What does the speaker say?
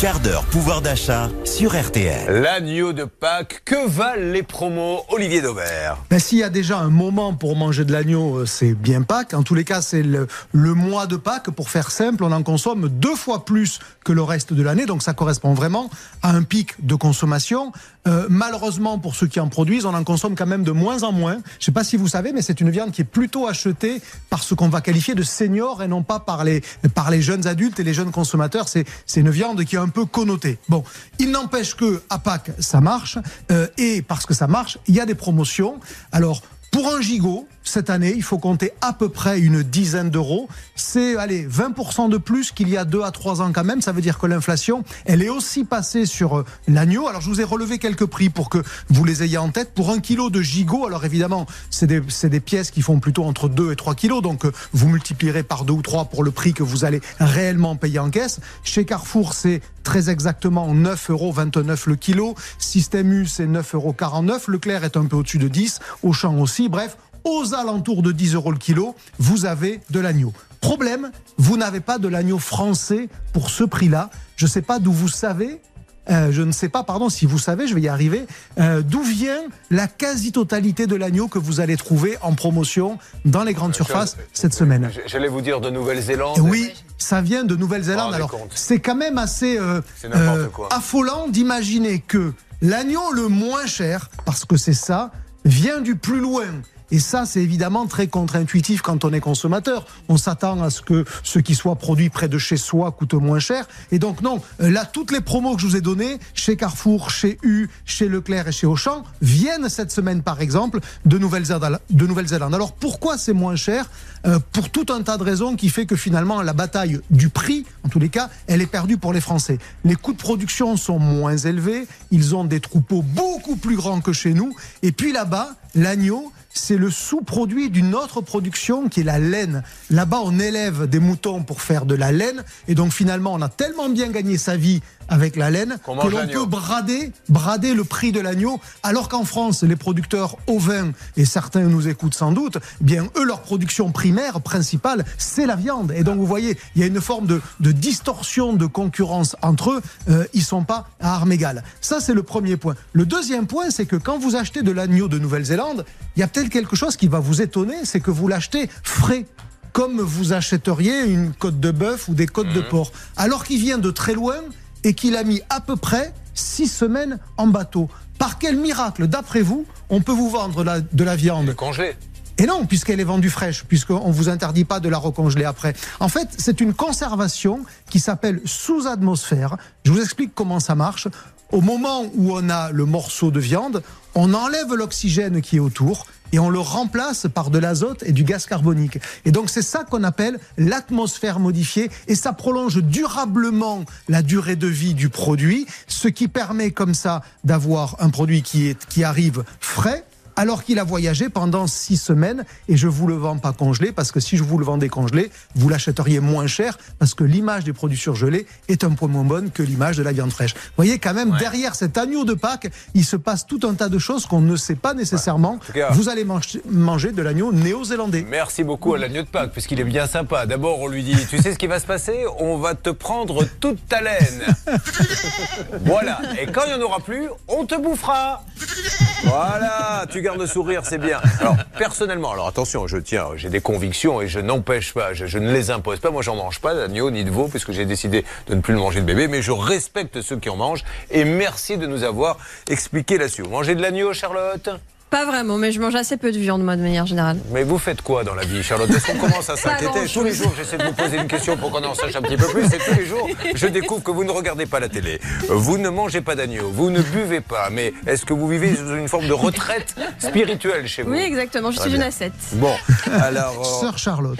quart d'heure pouvoir d'achat sur RTL. L'agneau de Pâques, que valent les promos Olivier Daubert? Ben, S'il y a déjà un moment pour manger de l'agneau, euh, c'est bien Pâques. En tous les cas, c'est le, le, mois de Pâques. Pour faire simple, on en consomme deux fois plus que le reste de l'année. Donc ça correspond vraiment à un pic de consommation. Euh, malheureusement, pour ceux qui en produisent, on en consomme quand même de moins en moins. Je ne sais pas si vous savez, mais c'est une viande qui est plutôt achetée par ce qu'on va qualifier de seniors et non pas par les, par les jeunes adultes et les jeunes consommateurs. C'est une viande qui est un peu connoté. Bon, il n'empêche que à Pâques, ça marche. Euh, et parce que ça marche, il y a des promotions. Alors, pour un gigot, cette année, il faut compter à peu près une dizaine d'euros. C'est, allez, 20% de plus qu'il y a deux à trois ans quand même. Ça veut dire que l'inflation, elle est aussi passée sur euh, l'agneau. Alors, je vous ai relevé quelques prix pour que vous les ayez en tête. Pour un kilo de gigot, alors évidemment, c'est des, des, pièces qui font plutôt entre 2 et 3 kilos. Donc, euh, vous multiplierez par 2 ou 3 pour le prix que vous allez réellement payer en caisse. Chez Carrefour, c'est très exactement 9,29 euros le kilo. Système U, c'est 9,49 euros. Leclerc est un peu au-dessus de 10. Auchan aussi. Bref, aux alentours de 10 euros le kilo, vous avez de l'agneau. Problème, vous n'avez pas de l'agneau français pour ce prix-là. Je ne sais pas d'où vous savez. Euh, je ne sais pas, pardon, si vous savez, je vais y arriver, euh, d'où vient la quasi-totalité de l'agneau que vous allez trouver en promotion dans les grandes euh, surfaces cette semaine. J'allais vous dire de Nouvelle-Zélande. Oui, ça vient de Nouvelle-Zélande. Alors, c'est quand même assez affolant d'imaginer que l'agneau le moins cher, parce que c'est ça, vient du plus loin et ça, c'est évidemment très contre-intuitif quand on est consommateur. On s'attend à ce que ce qui soit produit près de chez soi coûte moins cher. Et donc non, là, toutes les promos que je vous ai données, chez Carrefour, chez U, chez Leclerc et chez Auchan, viennent cette semaine, par exemple, de Nouvelle-Zélande. Alors pourquoi c'est moins cher? Euh, Pour tout un tas de raisons qui fait que finalement, la bataille du prix, en tous les cas, elle est perdue pour les Français. Les coûts de production sont moins élevés, ils ont des troupeaux beaucoup plus grands que chez nous. Et puis là-bas, l'agneau, c'est le sous-produit d'une autre production qui est la laine. Là-bas, on élève des moutons pour faire de la laine. Et donc finalement, on a tellement bien gagné sa vie avec la laine que l'on peut brader, brader le prix de l'agneau. Alors qu'en France, les producteurs ovins, et certains nous écoutent sans doute, eh bien eux, leur production primaire, principale, c'est la viande. Et donc vous voyez, il y a une forme de, distorsion de concurrence entre eux. Euh, ils sont pas à armes égales. Ça, c'est le premier point. Le deuxième point, c'est que quand vous achetez de l'agneau de Nouvelle-Zélande, il y a peut-être quelque chose qui va vous étonner, c'est que vous l'achetez frais comme vous achèteriez une côte de bœuf ou des côtes de mmh. porc, alors qu'il vient de très loin et qu'il a mis à peu près six semaines en bateau. Par quel miracle, d'après vous, on peut vous vendre de la viande congelée et non, puisqu'elle est vendue fraîche, puisqu'on ne vous interdit pas de la recongeler après. En fait, c'est une conservation qui s'appelle sous atmosphère. Je vous explique comment ça marche. Au moment où on a le morceau de viande, on enlève l'oxygène qui est autour et on le remplace par de l'azote et du gaz carbonique. Et donc c'est ça qu'on appelle l'atmosphère modifiée et ça prolonge durablement la durée de vie du produit, ce qui permet comme ça d'avoir un produit qui, est, qui arrive frais, alors qu'il a voyagé pendant six semaines et je vous le vends pas congelé parce que si je vous le vendais congelé, vous l'achèteriez moins cher parce que l'image des produits surgelés est un peu moins bonne que l'image de la viande fraîche. Vous voyez quand même derrière cet agneau de Pâques, il se passe tout un tas de choses qu'on ne sait pas nécessairement. vous allez manger de l'agneau néo-zélandais. Merci beaucoup à l'agneau de Pâques puisqu'il est bien sympa. D'abord, on lui dit "Tu sais ce qui va se passer? On va te prendre toute ta laine." voilà. Et quand il n'y en aura plus, on te bouffera. Voilà, tu gardes le sourire, c'est bien. Alors, personnellement, alors attention, je tiens, j'ai des convictions et je n'empêche pas, je, ne les impose pas. Moi, j'en mange pas d'agneau ni de veau puisque j'ai décidé de ne plus le manger de bébé, mais je respecte ceux qui en mangent et merci de nous avoir expliqué là-dessus. Vous mangez de l'agneau, Charlotte? Pas vraiment, mais je mange assez peu de viande, moi, de manière générale. Mais vous faites quoi dans la vie, Charlotte Est-ce qu'on commence à s'inquiéter Tous les jours, j'essaie de vous poser une question pour qu'on en sache un petit peu plus. Et tous les jours, je découvre que vous ne regardez pas la télé. Vous ne mangez pas d'agneau. Vous ne buvez pas. Mais est-ce que vous vivez sous une forme de retraite spirituelle chez vous? Oui, exactement. Je suis une ascète. Bon, alors. Sœur Charlotte.